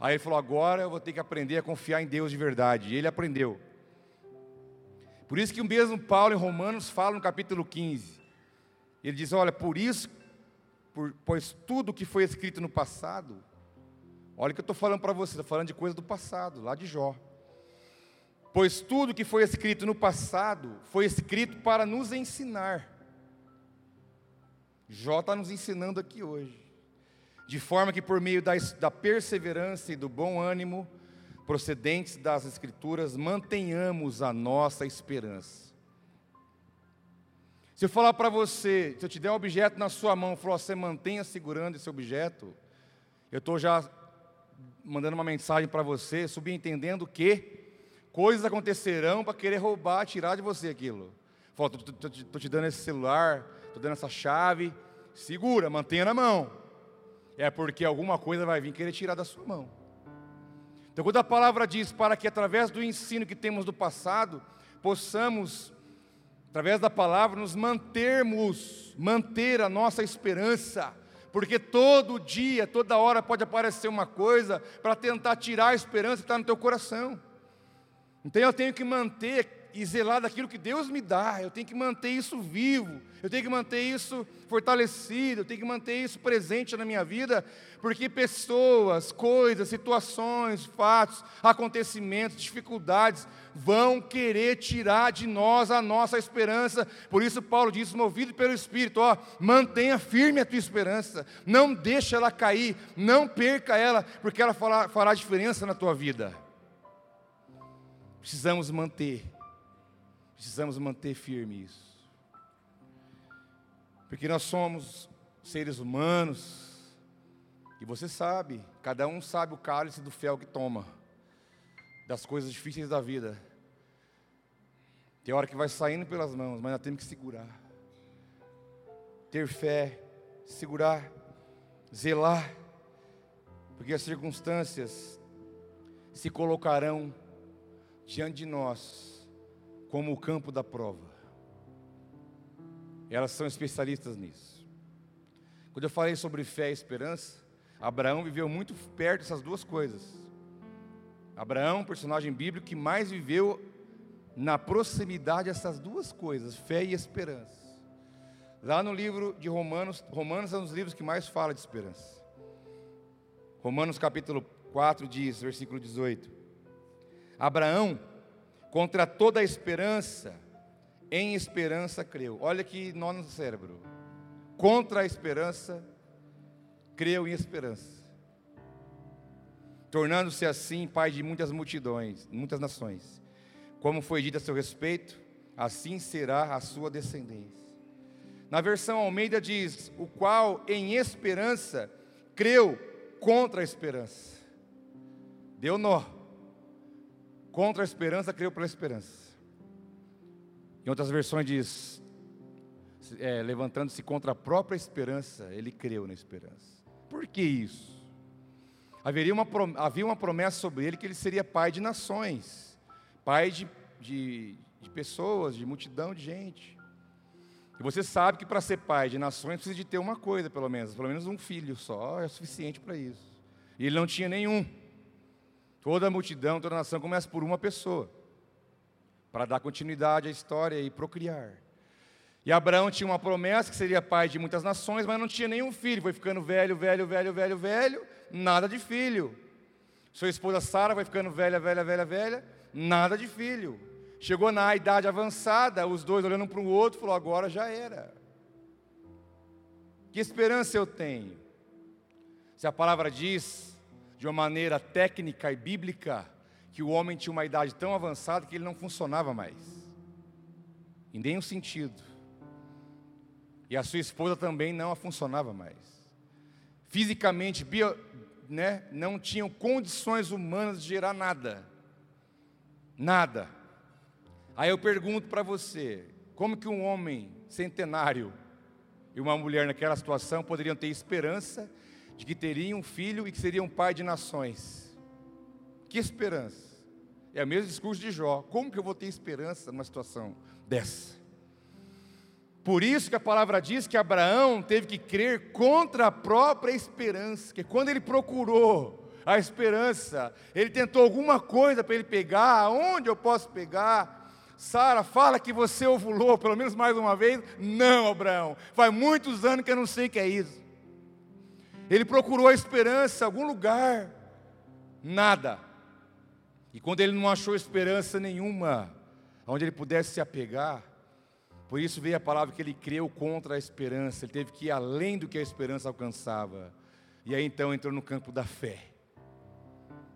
Aí ele falou: agora eu vou ter que aprender a confiar em Deus de verdade. E ele aprendeu. Por isso que o mesmo Paulo em Romanos fala no capítulo 15. Ele diz: olha, por isso, por, pois tudo que foi escrito no passado, olha o que eu estou falando para você, estou falando de coisa do passado, lá de Jó. Pois tudo que foi escrito no passado foi escrito para nos ensinar. Jó está nos ensinando aqui hoje. De forma que, por meio da, da perseverança e do bom ânimo procedentes das Escrituras, mantenhamos a nossa esperança. Se eu falar para você, se eu te der um objeto na sua mão, falar, você mantenha segurando esse objeto, eu estou já mandando uma mensagem para você, subentendendo que coisas acontecerão para querer roubar, tirar de você aquilo. Fala, estou te dando esse celular, estou dando essa chave, segura, mantenha na mão. É porque alguma coisa vai vir querer tirar da sua mão. Então, quando a palavra diz para que através do ensino que temos do passado, possamos, através da palavra, nos mantermos, manter a nossa esperança, porque todo dia, toda hora pode aparecer uma coisa para tentar tirar a esperança que está no teu coração. Então eu tenho que manter e zelar daquilo que Deus me dá, eu tenho que manter isso vivo, eu tenho que manter isso fortalecido, eu tenho que manter isso presente na minha vida, porque pessoas, coisas, situações, fatos, acontecimentos, dificuldades vão querer tirar de nós a nossa esperança. Por isso Paulo diz, movido pelo Espírito, ó, mantenha firme a tua esperança, não deixe ela cair, não perca ela, porque ela fará, fará diferença na tua vida. Precisamos manter, precisamos manter firme isso. Porque nós somos seres humanos, e você sabe, cada um sabe o cálice do fel que toma, das coisas difíceis da vida. Tem hora que vai saindo pelas mãos, mas nós temos que segurar. Ter fé, segurar, zelar, porque as circunstâncias se colocarão diante de nós como o campo da prova. Elas são especialistas nisso. Quando eu falei sobre fé e esperança, Abraão viveu muito perto dessas duas coisas. Abraão, personagem bíblico que mais viveu na proximidade dessas duas coisas, fé e esperança. Lá no livro de Romanos, Romanos é um dos livros que mais fala de esperança. Romanos capítulo 4 diz, versículo 18: Abraão, contra toda a esperança, em esperança creu. Olha que nó no cérebro. Contra a esperança, creu em esperança. Tornando-se assim pai de muitas multidões, muitas nações. Como foi dito a seu respeito, assim será a sua descendência. Na versão Almeida diz: o qual em esperança creu contra a esperança. Deu nó. Contra a esperança, creu pela esperança. Em outras versões diz, é, levantando-se contra a própria esperança, ele creu na esperança. Por que isso? Haveria uma, havia uma promessa sobre ele que ele seria pai de nações, pai de, de, de pessoas, de multidão de gente. E você sabe que para ser pai de nações precisa de ter uma coisa, pelo menos, pelo menos um filho só é suficiente para isso. E ele não tinha nenhum. Toda a multidão, toda a nação começa por uma pessoa, para dar continuidade à história e procriar. E Abraão tinha uma promessa que seria pai de muitas nações, mas não tinha nenhum filho. Foi ficando velho, velho, velho, velho, velho, nada de filho. Sua esposa Sara vai ficando velha, velha, velha, velha, nada de filho. Chegou na idade avançada, os dois olhando um para o outro, falou: agora já era. Que esperança eu tenho? Se a palavra diz, de uma maneira técnica e bíblica, que o homem tinha uma idade tão avançada que ele não funcionava mais, em nenhum sentido. E a sua esposa também não a funcionava mais. Fisicamente, bio, né, não tinham condições humanas de gerar nada. Nada. Aí eu pergunto para você, como que um homem centenário e uma mulher naquela situação poderiam ter esperança de que teriam um filho e que seriam pai de nações? Que esperança? É o mesmo discurso de Jó. Como que eu vou ter esperança numa situação dessa? Por isso que a palavra diz que Abraão teve que crer contra a própria esperança, que quando ele procurou a esperança, ele tentou alguma coisa para ele pegar, onde eu posso pegar? Sara, fala que você ovulou pelo menos mais uma vez. Não, Abraão, faz muitos anos que eu não sei o que é isso. Ele procurou a esperança em algum lugar, nada. E quando ele não achou esperança nenhuma, onde ele pudesse se apegar, por isso veio a palavra que ele creu contra a esperança, ele teve que ir além do que a esperança alcançava. E aí então entrou no campo da fé.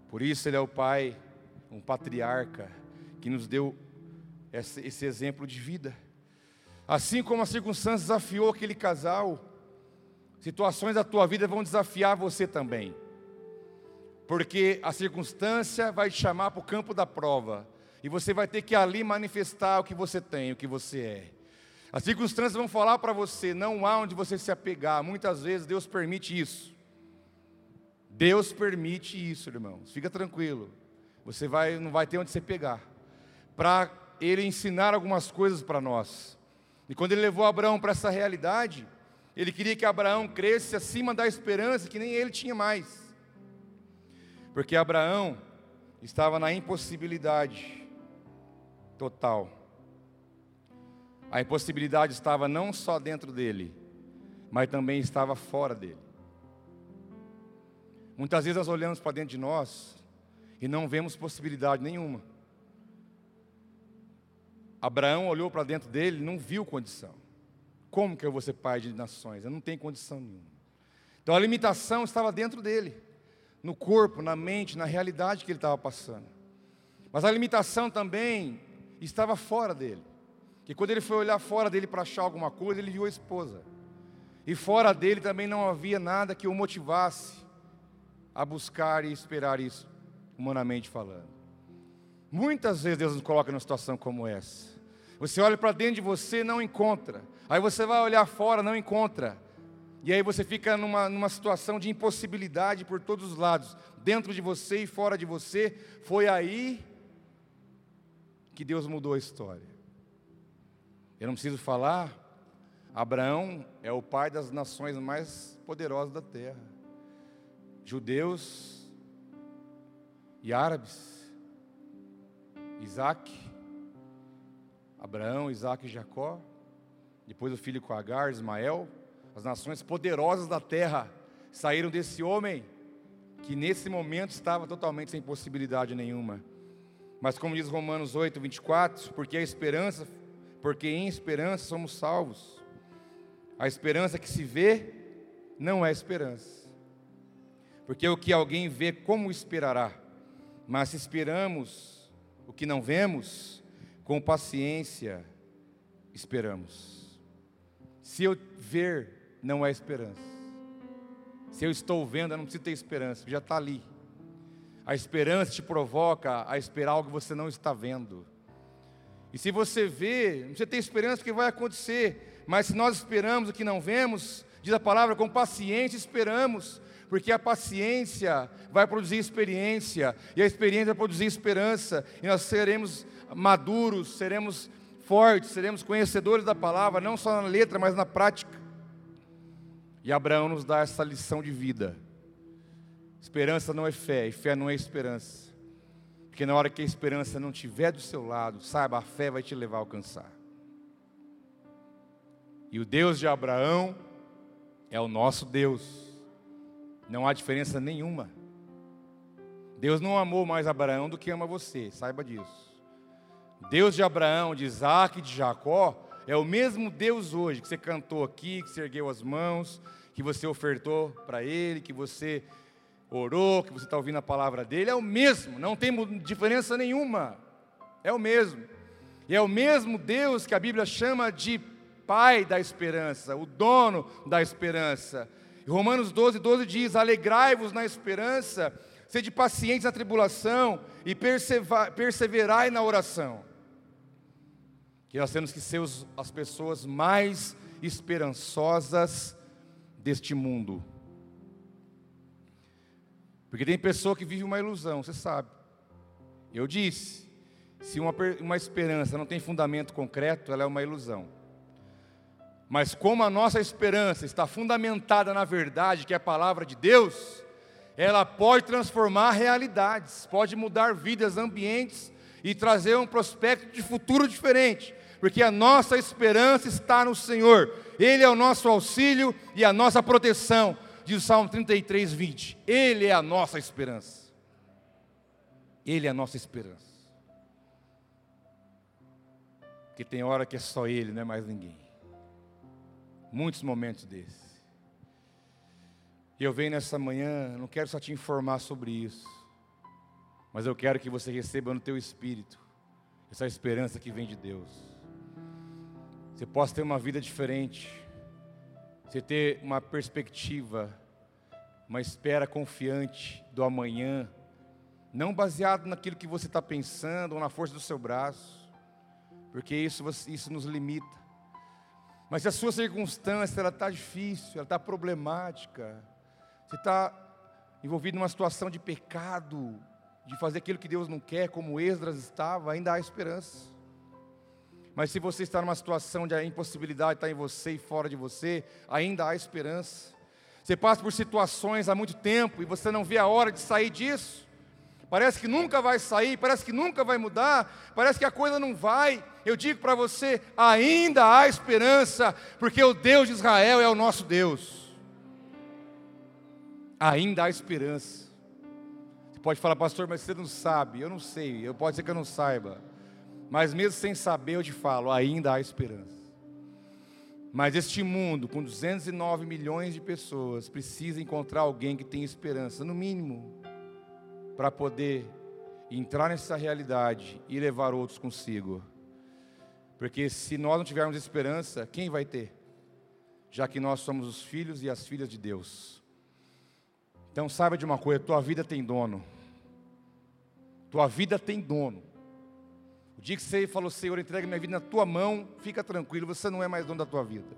Por isso ele é o pai, um patriarca, que nos deu esse, exemplo de vida. Assim como a circunstância desafiou aquele casal, situações da tua vida vão desafiar você também. Porque a circunstância vai te chamar para o campo da prova. E você vai ter que ali manifestar o que você tem, o que você é. As circunstâncias vão falar para você, não há onde você se apegar. Muitas vezes Deus permite isso. Deus permite isso, irmãos. Fica tranquilo. Você vai, não vai ter onde se pegar. Para Ele ensinar algumas coisas para nós. E quando Ele levou Abraão para essa realidade, Ele queria que Abraão cresça acima da esperança que nem ele tinha mais. Porque Abraão estava na impossibilidade total. A impossibilidade estava não só dentro dele, mas também estava fora dele. Muitas vezes nós olhamos para dentro de nós e não vemos possibilidade nenhuma. Abraão olhou para dentro dele e não viu condição. Como que eu vou ser pai de nações? Eu não tenho condição nenhuma. Então a limitação estava dentro dele, no corpo, na mente, na realidade que ele estava passando. Mas a limitação também estava fora dele que quando ele foi olhar fora dele para achar alguma coisa, ele viu a esposa. E fora dele também não havia nada que o motivasse a buscar e esperar isso, humanamente falando. Muitas vezes Deus nos coloca numa situação como essa. Você olha para dentro de você, não encontra. Aí você vai olhar fora, não encontra. E aí você fica numa, numa situação de impossibilidade por todos os lados, dentro de você e fora de você. Foi aí que Deus mudou a história. Eu não preciso falar, Abraão é o pai das nações mais poderosas da terra. Judeus e árabes. Isaac, Abraão, Isaac e Jacó. Depois o filho com Agar, Ismael. As nações poderosas da terra saíram desse homem que nesse momento estava totalmente sem possibilidade nenhuma. Mas como diz Romanos 8, 24, porque a esperança porque em esperança somos salvos. A esperança que se vê não é esperança. Porque o que alguém vê, como esperará? Mas se esperamos o que não vemos, com paciência esperamos. Se eu ver, não é esperança. Se eu estou vendo, eu não preciso ter esperança, já está ali. A esperança te provoca a esperar algo que você não está vendo. E se você vê, você tem esperança que vai acontecer, mas se nós esperamos o que não vemos, diz a palavra, com paciência esperamos, porque a paciência vai produzir experiência, e a experiência vai produzir esperança, e nós seremos maduros, seremos fortes, seremos conhecedores da palavra, não só na letra, mas na prática. E Abraão nos dá essa lição de vida. Esperança não é fé, e fé não é esperança. Porque na hora que a esperança não estiver do seu lado, saiba, a fé vai te levar a alcançar. E o Deus de Abraão é o nosso Deus. Não há diferença nenhuma. Deus não amou mais Abraão do que ama você, saiba disso. Deus de Abraão, de Isaac e de Jacó é o mesmo Deus hoje que você cantou aqui, que você ergueu as mãos, que você ofertou para Ele, que você orou, que você está ouvindo a palavra dele, é o mesmo, não tem diferença nenhuma. É o mesmo. E é o mesmo Deus que a Bíblia chama de Pai da esperança, o dono da esperança. E Romanos 12, 12 diz: Alegrai-vos na esperança, sede pacientes na tribulação e perseverai na oração. Que nós temos que ser os, as pessoas mais esperançosas deste mundo. Porque tem pessoa que vive uma ilusão, você sabe. Eu disse, se uma, uma esperança não tem fundamento concreto, ela é uma ilusão. Mas como a nossa esperança está fundamentada na verdade, que é a palavra de Deus, ela pode transformar realidades, pode mudar vidas, ambientes e trazer um prospecto de futuro diferente, porque a nossa esperança está no Senhor, Ele é o nosso auxílio e a nossa proteção diz o Salmo 33, 20. Ele é a nossa esperança. Ele é a nossa esperança. Porque tem hora que é só Ele, não é mais ninguém. Muitos momentos desses. E eu venho nessa manhã, não quero só te informar sobre isso, mas eu quero que você receba no teu espírito essa esperança que vem de Deus. Você possa ter uma vida diferente você ter uma perspectiva, uma espera confiante do amanhã, não baseado naquilo que você está pensando ou na força do seu braço, porque isso, isso nos limita. Mas se a sua circunstância ela está difícil, ela está problemática, você está envolvido numa situação de pecado, de fazer aquilo que Deus não quer, como Esdras estava, ainda há esperança. Mas se você está numa situação de impossibilidade está em você e fora de você, ainda há esperança. Você passa por situações há muito tempo e você não vê a hora de sair disso. Parece que nunca vai sair, parece que nunca vai mudar, parece que a coisa não vai. Eu digo para você, ainda há esperança, porque o Deus de Israel é o nosso Deus. Ainda há esperança. Você pode falar, pastor, mas você não sabe. Eu não sei, eu pode ser que eu não saiba. Mas mesmo sem saber, eu te falo, ainda há esperança. Mas este mundo, com 209 milhões de pessoas, precisa encontrar alguém que tenha esperança, no mínimo, para poder entrar nessa realidade e levar outros consigo. Porque se nós não tivermos esperança, quem vai ter? Já que nós somos os filhos e as filhas de Deus. Então saiba de uma coisa, tua vida tem dono. Tua vida tem dono dia que você falou, Senhor, entrega minha vida na tua mão, fica tranquilo, você não é mais dono da tua vida.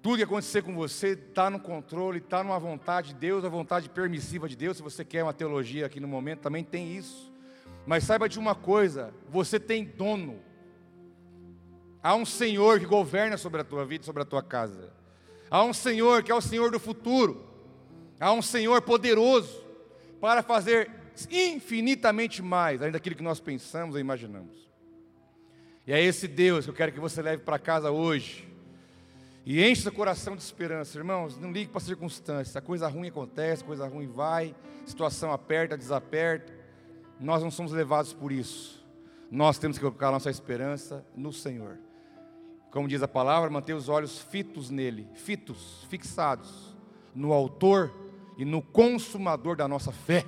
Tudo que acontecer com você está no controle, está numa vontade de Deus, a vontade permissiva de Deus. Se você quer uma teologia aqui no momento, também tem isso. Mas saiba de uma coisa: você tem dono. Há um Senhor que governa sobre a tua vida, sobre a tua casa. Há um Senhor que é o Senhor do futuro. Há um Senhor poderoso para fazer infinitamente mais, além daquilo que nós pensamos ou imaginamos. E é esse Deus que eu quero que você leve para casa hoje. E enche seu coração de esperança, irmãos. Não ligue para as circunstâncias. A coisa ruim acontece, coisa ruim vai, situação aperta, desaperta. Nós não somos levados por isso. Nós temos que colocar nossa esperança no Senhor. Como diz a palavra, manter os olhos fitos nele, fitos, fixados, no Autor e no Consumador da nossa fé.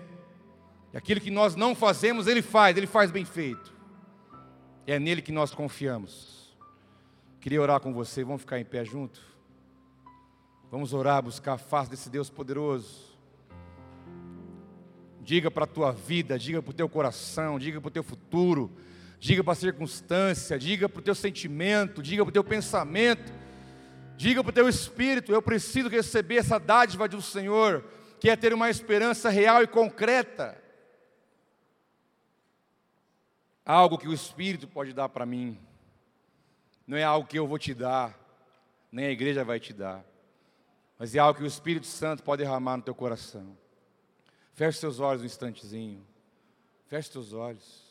E aquilo que nós não fazemos, Ele faz, Ele faz bem feito. É nele que nós confiamos. Queria orar com você, vamos ficar em pé junto? Vamos orar, buscar a face desse Deus poderoso. Diga para a tua vida, diga para o teu coração, diga para o teu futuro, diga para a circunstância, diga para o teu sentimento, diga para o teu pensamento, diga para o teu espírito: eu preciso receber essa dádiva do Senhor, que é ter uma esperança real e concreta. Algo que o Espírito pode dar para mim. Não é algo que eu vou te dar, nem a igreja vai te dar, mas é algo que o Espírito Santo pode derramar no teu coração. Feche seus olhos um instantezinho. Feche seus olhos.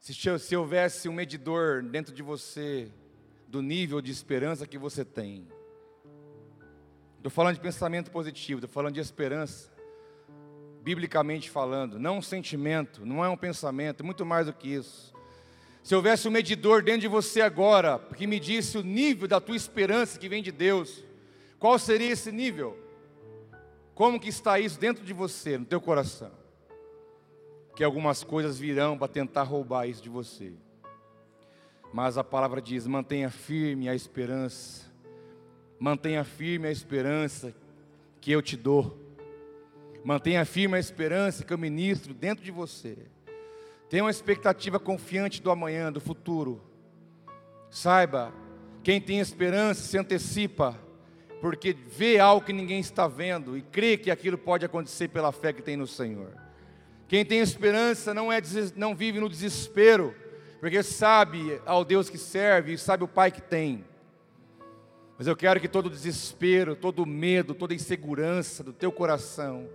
Se, se houvesse um medidor dentro de você do nível de esperança que você tem. Estou falando de pensamento positivo, estou falando de esperança, biblicamente falando, não um sentimento, não é um pensamento, muito mais do que isso. Se houvesse um medidor dentro de você agora, que medisse o nível da tua esperança que vem de Deus, qual seria esse nível? Como que está isso dentro de você, no teu coração? Que algumas coisas virão para tentar roubar isso de você. Mas a palavra diz: mantenha firme a esperança, mantenha firme a esperança que eu te dou, mantenha firme a esperança que eu ministro dentro de você. Tenha uma expectativa confiante do amanhã, do futuro. Saiba, quem tem esperança se antecipa, porque vê algo que ninguém está vendo e crê que aquilo pode acontecer pela fé que tem no Senhor. Quem tem esperança não, é, não vive no desespero, porque sabe ao Deus que serve e sabe o Pai que tem. Mas eu quero que todo desespero, todo medo, toda insegurança do teu coração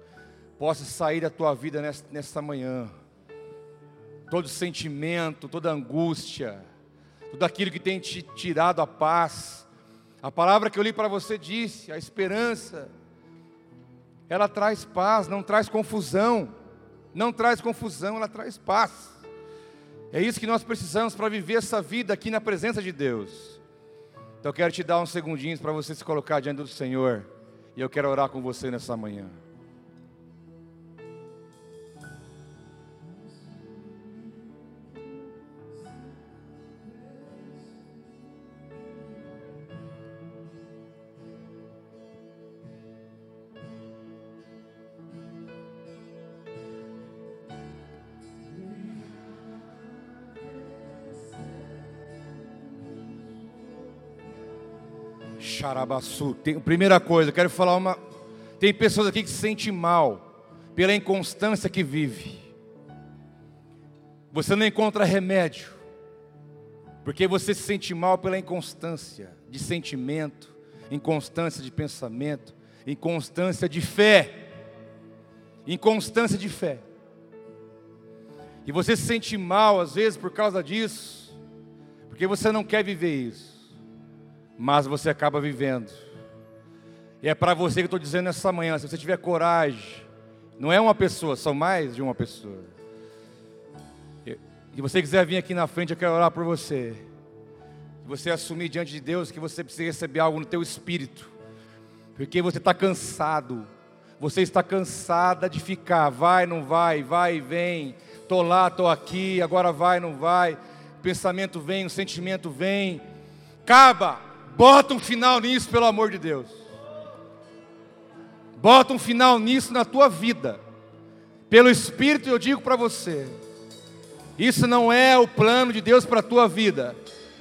possa sair da tua vida nesta manhã todo sentimento, toda angústia, tudo aquilo que tem te tirado a paz. A palavra que eu li para você disse, a esperança, ela traz paz, não traz confusão, não traz confusão, ela traz paz. É isso que nós precisamos para viver essa vida aqui na presença de Deus. Então eu quero te dar uns segundinhos para você se colocar diante do Senhor, e eu quero orar com você nessa manhã. Xarabaçu. Tem, primeira coisa, quero falar uma. Tem pessoas aqui que se sentem mal pela inconstância que vive. Você não encontra remédio, porque você se sente mal pela inconstância de sentimento, inconstância de pensamento, inconstância de fé. Inconstância de fé. E você se sente mal às vezes por causa disso, porque você não quer viver isso mas você acaba vivendo. E é para você que eu estou dizendo essa manhã: se você tiver coragem, não é uma pessoa, são mais de uma pessoa. E você quiser vir aqui na frente, eu quero orar por você. Você assumir diante de Deus que você precisa receber algo no teu espírito, porque você está cansado, você está cansada de ficar, vai, não vai, vai e vem, estou lá, estou aqui, agora vai, não vai, o pensamento vem, o sentimento vem, acaba, Bota um final nisso, pelo amor de Deus. Bota um final nisso na tua vida. Pelo Espírito eu digo para você. Isso não é o plano de Deus para a tua vida.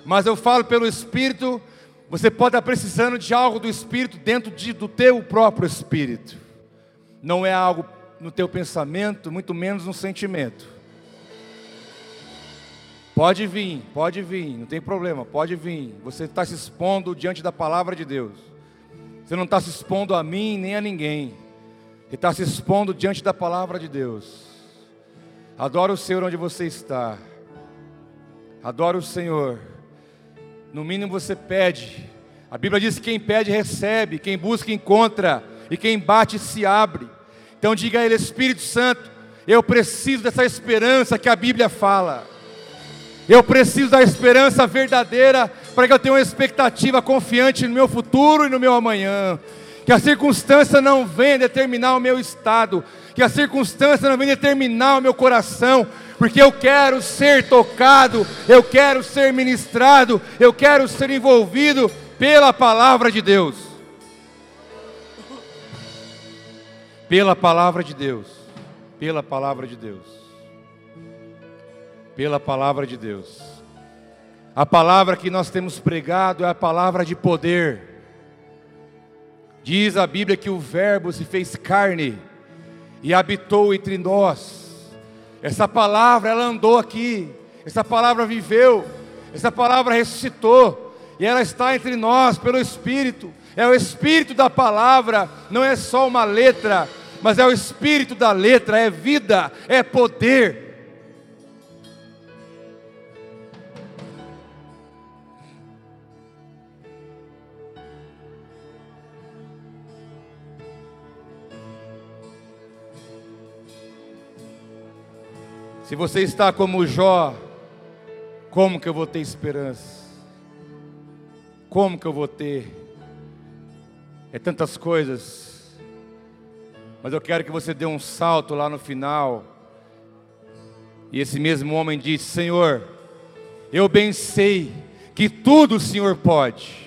Mas eu falo pelo Espírito, você pode estar precisando de algo do Espírito dentro de, do teu próprio Espírito. Não é algo no teu pensamento, muito menos no sentimento. Pode vir, pode vir, não tem problema, pode vir. Você está se expondo diante da palavra de Deus. Você não está se expondo a mim nem a ninguém. Você está se expondo diante da palavra de Deus. Adora o Senhor onde você está. Adora o Senhor. No mínimo você pede. A Bíblia diz que quem pede recebe, quem busca encontra, e quem bate se abre. Então diga a Ele, Espírito Santo, eu preciso dessa esperança que a Bíblia fala. Eu preciso da esperança verdadeira para que eu tenha uma expectativa confiante no meu futuro e no meu amanhã. Que a circunstância não venha determinar o meu estado, que a circunstância não venha determinar o meu coração, porque eu quero ser tocado, eu quero ser ministrado, eu quero ser envolvido pela palavra de Deus. Pela palavra de Deus. Pela palavra de Deus pela palavra de Deus. A palavra que nós temos pregado é a palavra de poder. Diz a Bíblia que o Verbo se fez carne e habitou entre nós. Essa palavra, ela andou aqui. Essa palavra viveu. Essa palavra ressuscitou. E ela está entre nós pelo Espírito. É o Espírito da palavra, não é só uma letra, mas é o Espírito da letra, é vida, é poder. Se você está como Jó, como que eu vou ter esperança? Como que eu vou ter? É tantas coisas. Mas eu quero que você dê um salto lá no final. E esse mesmo homem disse: Senhor, eu bem sei que tudo o Senhor pode.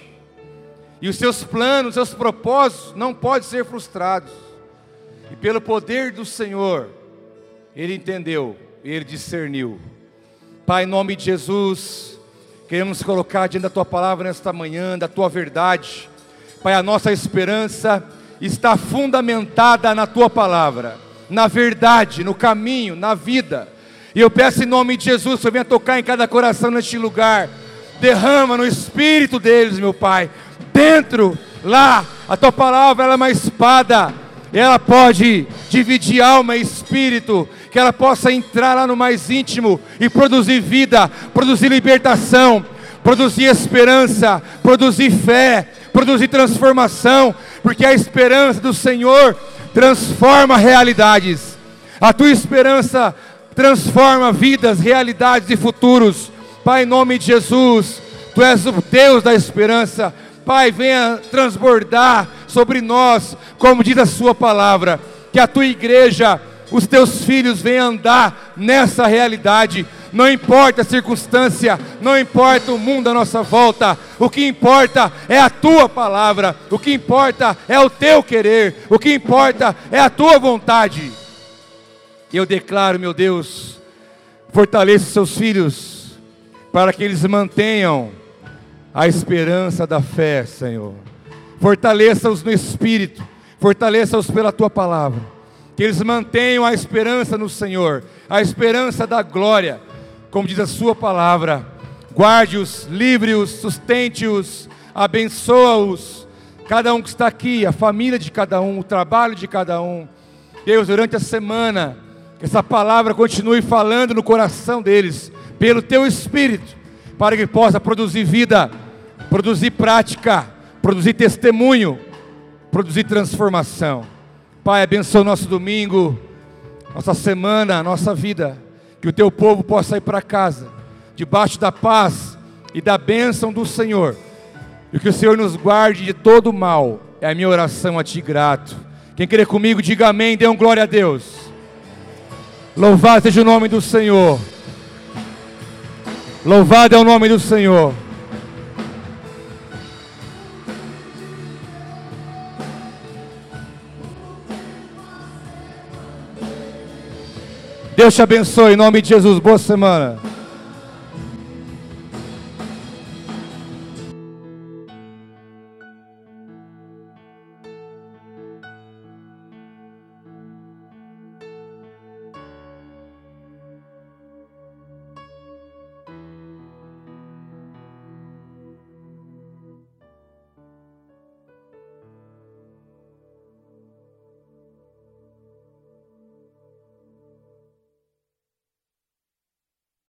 E os seus planos, os seus propósitos não podem ser frustrados. E pelo poder do Senhor, ele entendeu, ele discerniu. Pai, em nome de Jesus, queremos colocar diante da tua palavra nesta manhã, da tua verdade. Pai, a nossa esperança está fundamentada na tua palavra, na verdade, no caminho, na vida. E eu peço em nome de Jesus, que venha tocar em cada coração neste lugar. Derrama no espírito deles, meu Pai, dentro, lá, a tua palavra é uma espada, ela pode dividir alma e espírito, que ela possa entrar lá no mais íntimo e produzir vida, produzir libertação, produzir esperança, produzir fé, produzir transformação, porque a esperança do Senhor transforma realidades. A tua esperança transforma vidas, realidades e futuros. Pai, em nome de Jesus, tu és o Deus da esperança. Pai, venha transbordar sobre nós, como diz a Sua palavra, que a tua igreja, os teus filhos venham andar nessa realidade. Não importa a circunstância, não importa o mundo à nossa volta, o que importa é a tua palavra, o que importa é o teu querer, o que importa é a tua vontade. Eu declaro, meu Deus, fortaleça os seus filhos, para que eles mantenham a esperança da fé, Senhor. Fortaleça-os no espírito, fortaleça-os pela tua palavra. Que eles mantenham a esperança no Senhor, a esperança da glória, como diz a sua palavra. Guarde-os, livre-os, sustente-os, abençoa-os. Cada um que está aqui, a família de cada um, o trabalho de cada um. Deus, durante a semana, que essa palavra continue falando no coração deles, pelo teu espírito, para que possa produzir vida produzir prática, produzir testemunho, produzir transformação. Pai, abençoa nosso domingo, nossa semana, nossa vida, que o teu povo possa ir para casa, debaixo da paz e da bênção do Senhor, e que o Senhor nos guarde de todo mal, é a minha oração a Ti grato. Quem querer comigo, diga amém, dê um glória a Deus. Louvado seja o nome do Senhor. Louvado é o nome do Senhor. Deus te abençoe em nome de Jesus. Boa semana.